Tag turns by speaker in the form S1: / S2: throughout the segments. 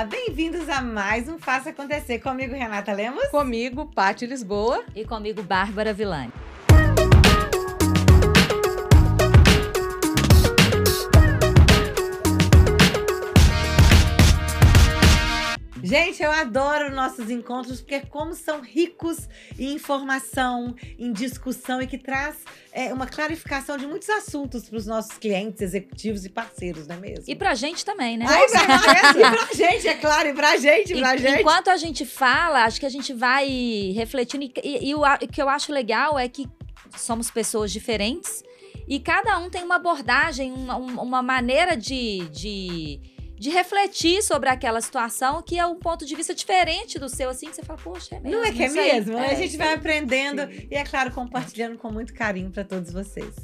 S1: Olá, bem-vindos a mais um Faça Acontecer. Comigo, Renata Lemos.
S2: Comigo, Pati Lisboa.
S3: E comigo, Bárbara Vilani.
S1: Gente, eu adoro nossos encontros porque como são ricos em informação, em discussão e que traz é, uma clarificação de muitos assuntos para os nossos clientes, executivos e parceiros, não é mesmo?
S3: E para a gente também, né?
S1: Ai, pra, gente, pra gente, é claro, e pra gente, pra
S3: e,
S1: gente.
S3: Enquanto a gente fala, acho que a gente vai refletindo. E, e, e o, o que eu acho legal é que somos pessoas diferentes e cada um tem uma abordagem, uma, uma maneira de, de de refletir sobre aquela situação, que é um ponto de vista diferente do seu, assim, que você fala, poxa, é mesmo.
S1: Não é que é mesmo? Né? É, a gente vai aprendendo
S2: Sim.
S1: e, é claro, compartilhando com muito carinho para todos vocês.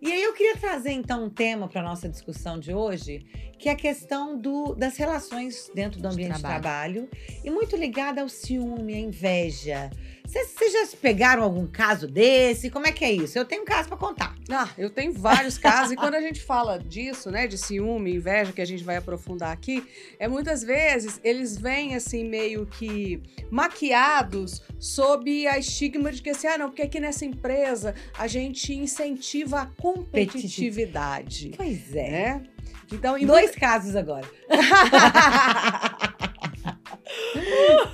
S1: E aí eu queria trazer, então, um tema para nossa discussão de hoje, que é a questão do, das relações dentro do ambiente de trabalho. de trabalho, e muito ligada ao ciúme, à inveja. Vocês já pegaram algum caso desse? Como é que é isso? Eu tenho um caso para contar.
S2: Ah, eu tenho vários casos. E quando a gente fala disso, né, de ciúme, inveja, que a gente vai aprofundar aqui, é muitas vezes eles vêm assim meio que maquiados sob a estigma de que assim, ah, não, porque aqui nessa empresa a gente incentiva a competitividade.
S1: Pois é.
S2: Né?
S1: Então, em dois muita... casos agora.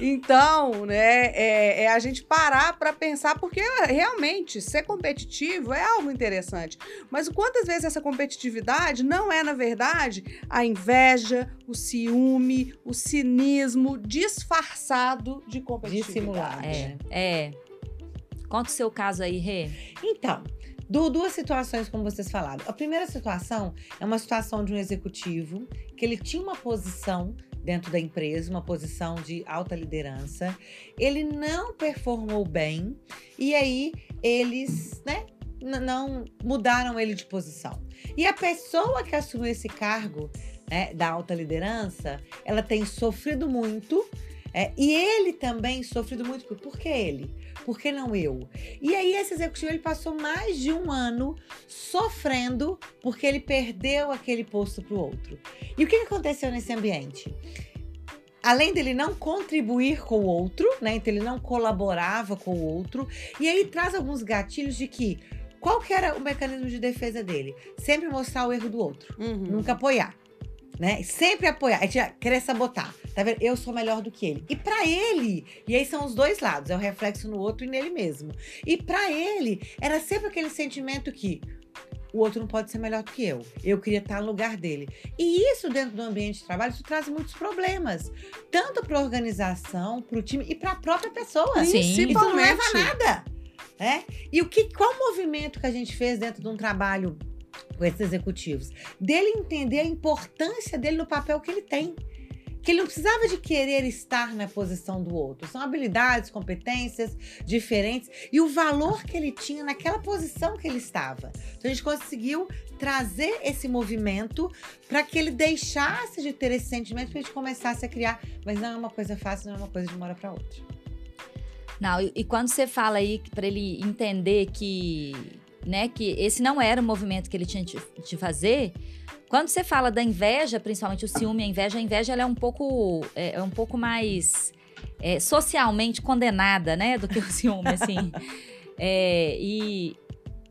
S2: então, né, é, é, a gente parar para pensar, porque realmente ser competitivo é algo interessante. Mas quantas vezes essa competitividade não é, na verdade, a inveja, o ciúme, o cinismo disfarçado de competitividade?
S3: É, é. Conta o seu caso aí, Rê.
S1: Então, Du, duas situações, como vocês falaram. A primeira situação é uma situação de um executivo que ele tinha uma posição dentro da empresa, uma posição de alta liderança. Ele não performou bem e aí eles, né, não mudaram ele de posição. E a pessoa que assumiu esse cargo né, da alta liderança, ela tem sofrido muito é, e ele também sofrido muito. Por que ele? Por que não eu? E aí esse executivo ele passou mais de um ano sofrendo porque ele perdeu aquele posto para o outro. E o que aconteceu nesse ambiente? além dele não contribuir com o outro, né? Então ele não colaborava com o outro. E aí traz alguns gatilhos de que qual que era o mecanismo de defesa dele? Sempre mostrar o erro do outro, uhum. nunca apoiar. Né? Sempre apoiar, querer sabotar. Tá vendo? Eu sou melhor do que ele. E para ele, e aí são os dois lados, é o reflexo no outro e nele mesmo. E para ele, era sempre aquele sentimento que o outro não pode ser melhor do que eu. Eu queria estar no lugar dele. E isso dentro do ambiente de trabalho, isso traz muitos problemas. Tanto para a organização, para o time e para a própria pessoa.
S2: Sim,
S1: isso não leva a nada. É? E o que, qual o movimento que a gente fez dentro de um trabalho com esses executivos? Dele entender a importância dele no papel que ele tem que ele não precisava de querer estar na posição do outro. São habilidades, competências diferentes e o valor que ele tinha naquela posição que ele estava. Então a gente conseguiu trazer esse movimento para que ele deixasse de ter esse sentimento para a gente começasse a criar. Mas não é uma coisa fácil, não é uma coisa de uma hora para outra.
S3: Não, e, e quando você fala aí para ele entender que, né, que esse não era o movimento que ele tinha de, fazer, quando você fala da inveja, principalmente o ciúme a inveja, a inveja ela é um pouco, é, é um pouco mais é, socialmente condenada, né, do que o ciúme, assim. É, e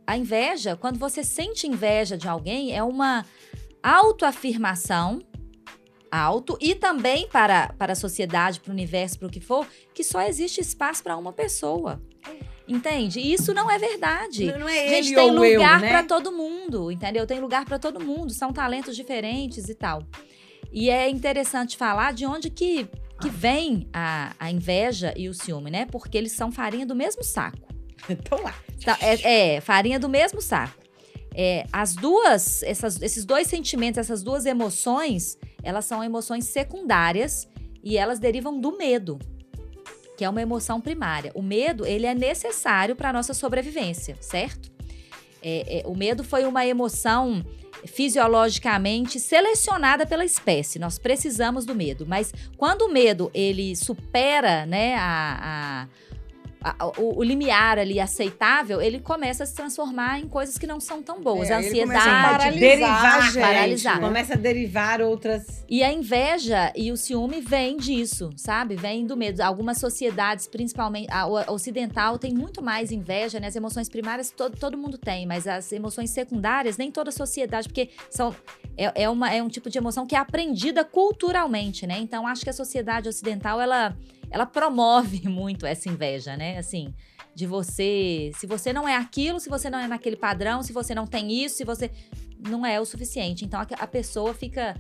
S3: a inveja, quando você sente inveja de alguém, é uma autoafirmação alto e também para, para a sociedade, para o universo, para o que for, que só existe espaço para uma pessoa. Entende? Isso não é verdade.
S1: Não, não é
S3: a gente tem lugar né? para todo mundo, entendeu? Tem lugar para todo mundo, são talentos diferentes e tal. E é interessante falar de onde que, que vem a, a inveja e o ciúme, né? Porque eles são farinha do mesmo saco.
S1: Então lá.
S3: Tá, é, é, farinha do mesmo saco. É, as duas, essas, esses dois sentimentos, essas duas emoções, elas são emoções secundárias e elas derivam do medo que é uma emoção primária. O medo, ele é necessário para a nossa sobrevivência, certo? É, é, o medo foi uma emoção fisiologicamente selecionada pela espécie. Nós precisamos do medo, mas quando o medo ele supera, né, a, a o, o limiar ali aceitável, ele começa a se transformar em coisas que não são tão boas.
S2: É,
S3: a
S2: ele começa a
S3: ansiedade.
S2: paralisar
S1: derivar,
S2: gente,
S3: paralisar.
S2: né?
S1: Começa a derivar outras.
S3: E a inveja e o ciúme vem disso, sabe? Vem do medo. Algumas sociedades, principalmente a a ocidental, tem muito mais inveja, né? As emoções primárias todo, todo mundo tem, mas as emoções secundárias, nem toda sociedade, porque são, é, é, uma, é um tipo de emoção que é aprendida culturalmente, né? Então, acho que a sociedade ocidental, ela, ela promove muito essa inveja, né? Assim, de você... Se você não é aquilo, se você não é naquele padrão, se você não tem isso, se você... Não é o suficiente. Então, a, a pessoa fica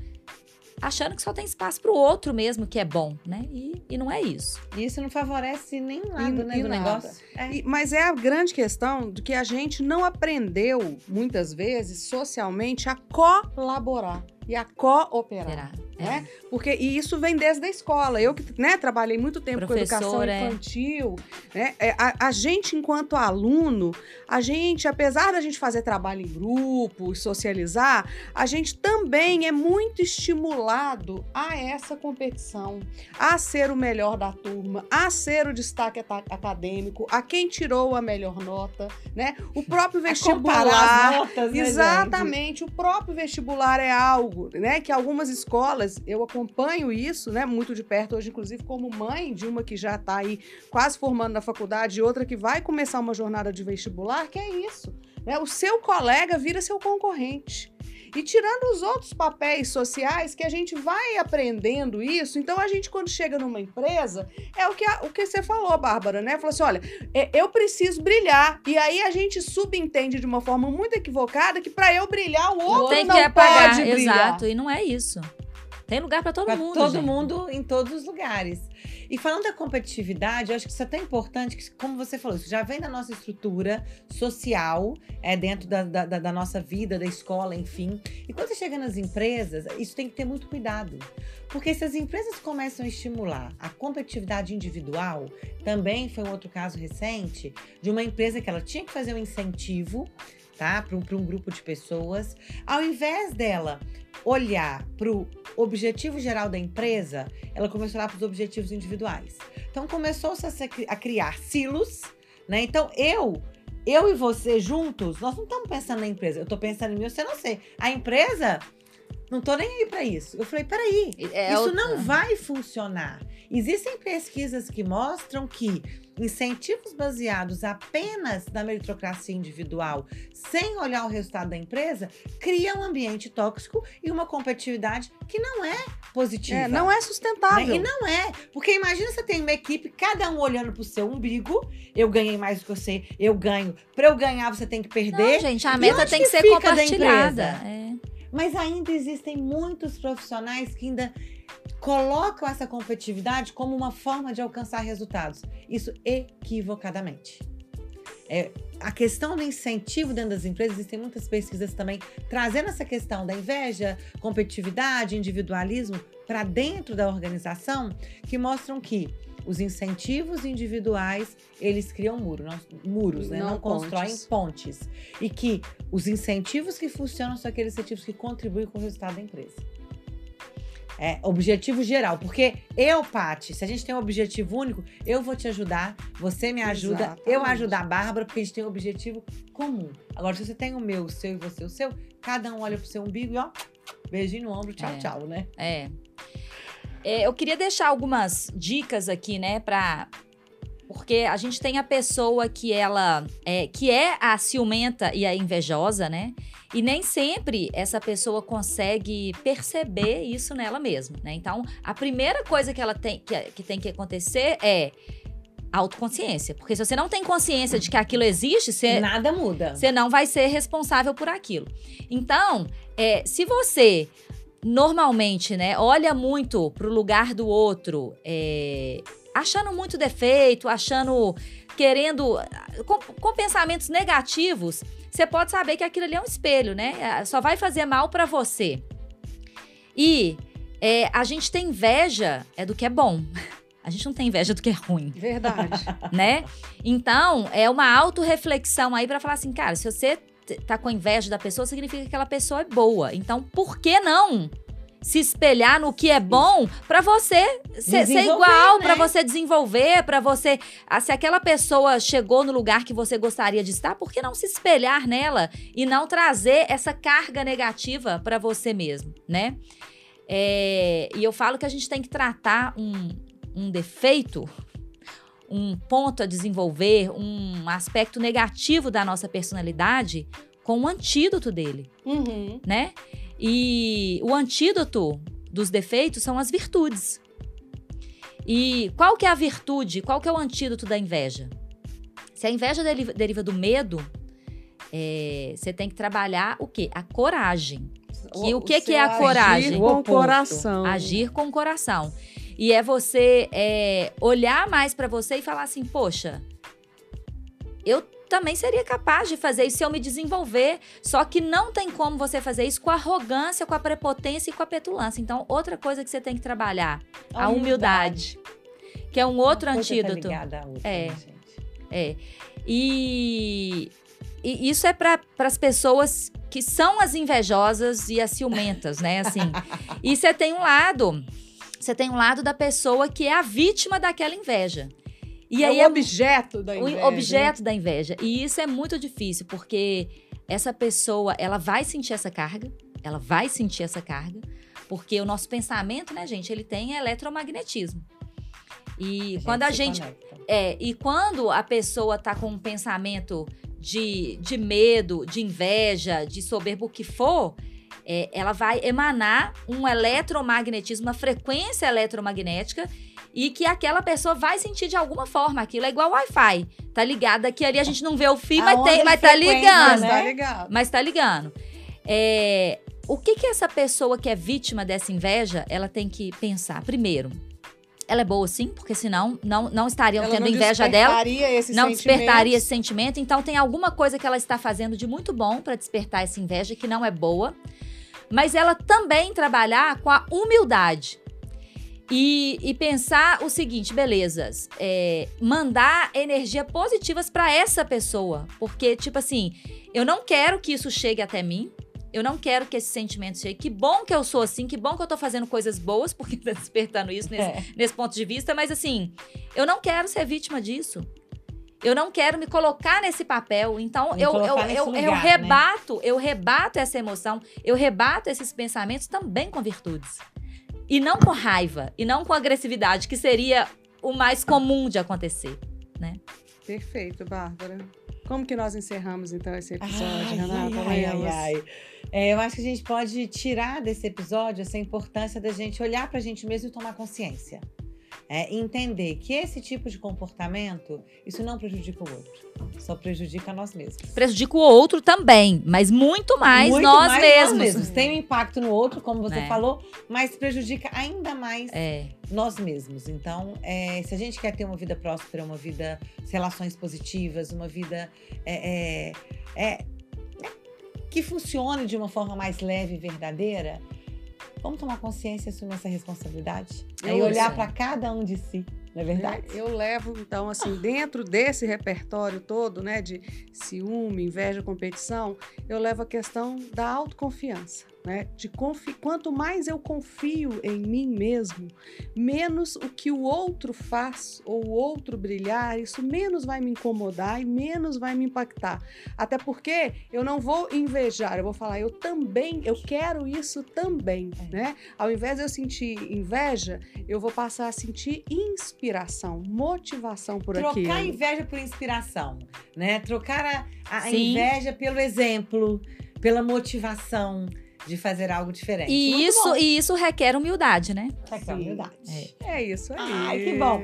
S3: achando que só tem espaço pro outro mesmo, que é bom, né? E, e não é isso.
S1: E isso não favorece nenhum lado,
S2: E-
S1: né,
S2: e
S1: do
S2: nada.
S1: negócio. É.
S2: E- mas é a grande questão do que a gente não aprendeu, muitas vezes, socialmente, a colaborar e a cooperar. Né? Porque e isso vem desde a escola. Eu que né, trabalhei muito tempo com educação
S3: é.
S2: infantil, né? é, a, a gente enquanto aluno, a gente, apesar da gente fazer trabalho em grupo, socializar, a gente também é muito estimulado a essa competição, a ser o melhor da turma, a ser o destaque acadêmico, a quem tirou a melhor nota, né? O próprio vestibular.
S1: as notas, né, gente?
S2: Exatamente, o próprio vestibular é algo, né, que algumas escolas, eu acompanho isso, né, muito de perto hoje, inclusive como mãe de uma que já está aí quase formando na faculdade e outra que vai começar uma jornada de vestibular, que é isso, né, o seu colega vira seu concorrente. E tirando os outros papéis sociais que a gente vai aprendendo isso, então a gente quando chega numa empresa, é o que, a- o que você falou, Bárbara, né? Falou assim, olha, é, eu preciso brilhar. E aí a gente subentende de uma forma muito equivocada que para eu brilhar, o outro
S3: tem
S2: não
S3: que apagar,
S2: pode brilhar.
S3: exato. E não é isso. Tem lugar pra todo
S1: Pra
S3: mundo.
S1: todo
S3: gente.
S1: mundo em todos os lugares. E falando da competitividade, eu acho que isso é tão importante que, como você falou, isso já vem da nossa estrutura social, é dentro da, da, da- da nossa vida, da escola, enfim. E quando você chega nas empresas, isso tem que ter muito cuidado. Porque se as empresas começam a estimular a competitividade individual, também foi um outro caso recente de uma empresa que ela tinha que fazer um incentivo, tá? Para um, pra um grupo de pessoas. Ao invés dela olhar para o objetivo geral da empresa, ela começou a olhar para os objetivos individuais. Então começou-se a, a criar silos, né? Então eu, eu e você juntos, nós não estamos pensando na empresa. Eu estou pensando em mim, você não sei. A empresa, não tô nem aí para isso. Eu falei, peraí,
S3: É
S1: isso
S3: outra-
S1: não vai funcionar. Existem pesquisas que mostram que incentivos baseados apenas na meritocracia individual, sem olhar o resultado da empresa, criam um ambiente tóxico e uma competitividade que não é positiva.
S2: É, não é
S1: né?
S2: sustentável.
S1: E não é. Porque imagina você tem uma equipe, cada um olhando pro seu umbigo. Eu ganhei mais do que você, eu ganho. Para eu ganhar, você tem que perder.
S3: Não, gente, a meta tem que,
S1: que
S3: ser compartilhada. É.
S1: Mas ainda existem muitos profissionais que ainda colocam essa competitividade como uma forma de alcançar resultados. Isso equivocadamente. É, a questão do incentivo dentro das empresas, existem muitas pesquisas também trazendo essa questão da inveja, competitividade, individualismo para dentro da organização, que mostram que os incentivos individuais, eles criam muro, não- muros, né?
S2: Não
S1: não, constroem
S2: pontes.
S1: pontes. E que os incentivos que funcionam são aqueles incentivos que contribuem com o resultado da empresa. É, objetivo geral. Porque eu, Pati, se a gente tem um objetivo único, eu vou te ajudar, você me ajuda, eu
S2: Exatamente.
S1: ajudo a Bárbara, porque a gente tem um objetivo comum. Agora, se você tem o meu, o seu e você o seu, cada um olha pro seu umbigo e ó, beijinho no ombro, tchau,
S3: É.
S1: tchau, né?
S3: É. É, eu queria deixar algumas dicas aqui, né, pra. Porque a gente tem a pessoa que ela é, que é a ciumenta e a invejosa, né? E nem sempre essa pessoa consegue perceber isso nela mesma, né? Então, a primeira coisa que ela tem que, que tem que acontecer é autoconsciência. Porque se você não tem consciência de que aquilo existe, você,
S1: Nada muda.
S3: você não vai ser responsável por aquilo. Então, é, se você normalmente, né, olha muito pro lugar do outro, é, achando muito defeito, achando, querendo, com, com pensamentos negativos, você pode saber que aquilo ali é um espelho, né? É, Só vai fazer mal pra você. E é, a gente tem inveja é do que é bom. A gente não tem inveja do que é ruim
S2: Verdade.
S3: né? Então, é uma autorreflexão aí pra falar assim, cara, se você tá com inveja da pessoa, significa que aquela pessoa é boa. Então, por que não se espelhar no que é bom para você ser, ser igual,
S1: né?
S3: para você desenvolver, para você. ah, Se aquela pessoa chegou no lugar que você gostaria de estar, por que não se espelhar nela e não trazer essa carga negativa para você mesmo, né? É, e eu falo que a gente tem que tratar um, um defeito, um ponto a desenvolver, um aspecto negativo da nossa personalidade com o antídoto dele
S2: Uhum.
S3: né? E o antídoto dos defeitos são as virtudes. E qual que é a virtude? Qual que é o antídoto da inveja? Se a inveja deriva, do medo, é, você tem que trabalhar o quê? A coragem. E o que que é a coragem?
S2: Agir
S1: O
S2: com o coração.
S3: Agir com o coração. E é você é, olhar mais pra você e falar assim, poxa, eu também seria capaz de fazer isso se eu me desenvolver. Só que não tem como você fazer isso com a arrogância, com a prepotência e com a petulância. Então, outra coisa que você tem que trabalhar, a, humildade. Que é um outro
S1: tá
S3: antídoto.
S1: outra,
S3: É.
S1: né, gente?
S3: É. E, e isso é para as pessoas que são as invejosas e as ciumentas, né? Assim. e você tem um lado, você tem um lado da pessoa que é a vítima daquela inveja. E
S2: é
S3: aí
S2: o
S3: é
S2: objeto da inveja.
S3: o objeto da inveja. E isso é muito difícil, porque essa pessoa, ela vai sentir essa carga, ela vai sentir essa carga, porque o nosso pensamento, né, gente, ele tem eletromagnetismo. E quando a gente
S1: conecta.
S3: é, e quando a pessoa tá com um pensamento de, de medo, de inveja, de soberba, o que for, é, ela vai emanar um eletromagnetismo, uma frequência eletromagnética, e que aquela pessoa vai sentir de alguma forma. Aquilo é igual Wi-Fi. Tá ligado aqui ali, a gente não vê o fio,
S1: A
S3: mas,
S1: onda
S3: tem,
S1: de
S3: mas tá ligando.
S1: né?
S2: Tá ligado?
S3: Mas tá ligando. É, o que que essa pessoa que é vítima dessa inveja, ela tem que pensar? Primeiro, ela é boa sim, porque senão não, não estariam
S2: Ela
S3: tendo
S2: não
S3: inveja dela
S2: despertaria esse
S3: não despertaria
S2: sentimento.
S3: esse sentimento. Então tem alguma coisa que ela está fazendo de muito bom para despertar essa inveja que não é boa. Mas ela também trabalhar com a humildade. E, e pensar o seguinte, belezas, é, mandar energia positivas para essa pessoa. Porque, tipo assim, eu não quero que isso chegue até mim. Eu não quero que esse sentimento chegue. Que bom que eu sou assim, que bom que eu tô fazendo coisas boas, porque tá despertando isso nesse,
S1: É.
S3: nesse ponto de vista, mas assim, eu não quero ser vítima disso. Eu não quero me colocar nesse papel. Então,
S1: Me
S3: eu, eu, eu, eu
S1: lugar, né?
S3: rebato, eu rebato essa emoção, eu rebato esses pensamentos também com virtudes. E não com raiva, e não com agressividade, que seria o mais comum de acontecer.
S2: Perfeito, Bárbara. Como que nós encerramos, então, esse episódio,
S1: Ai,
S2: Renata?
S1: ai, ai, ai. É, eu acho que a gente pode tirar desse episódio essa importância da gente olhar pra gente mesmo e tomar consciência. É, entender que esse tipo de comportamento, isso não prejudica o outro. Só prejudica nós mesmos.
S3: Prejudica o outro também, mas muito mais
S1: Muito
S3: nós
S1: mais
S3: mesmos.
S1: Tem um impacto no outro, como você
S3: É.
S1: falou, mas prejudica ainda mais
S3: É,
S1: nós mesmos. Então, é, se a gente quer ter uma vida próspera, uma vida, relações positivas, uma vida é, é, é, que funcione de uma forma mais leve e verdadeira, vamos tomar consciência e assumir essa responsabilidade.
S2: Eu
S1: e olhar para cada um de si, não é verdade?
S2: Eu levo, então, assim, dentro desse repertório todo, né, de ciúme, inveja, competição, eu levo a questão da autoconfiança, né? De confi... Quanto mais eu confio em mim mesmo, menos o que o outro faz ou o outro brilhar, isso menos vai me incomodar e menos vai me impactar. Até porque eu não vou invejar, eu vou falar, eu também, eu quero isso também,
S1: É.
S2: né? Ao invés de eu sentir inveja, eu vou passar a sentir inspiração, motivação por
S1: Trocar
S2: aquilo.
S1: a inveja por inspiração, né? Trocar a, a inveja pelo exemplo, pela motivação de fazer algo diferente.
S3: e
S1: Muito
S3: isso,
S1: bom.
S3: e isso requer humildade, né?
S1: Requer
S2: Sim.
S1: humildade.
S3: É.
S2: É isso aí.
S1: Ai, que bom.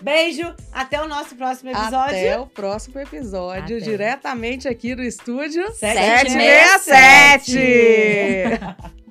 S1: Beijo, até o nosso próximo episódio.
S2: Até o próximo episódio,
S3: Até.
S2: diretamente aqui do estúdio
S1: Sete
S2: 767.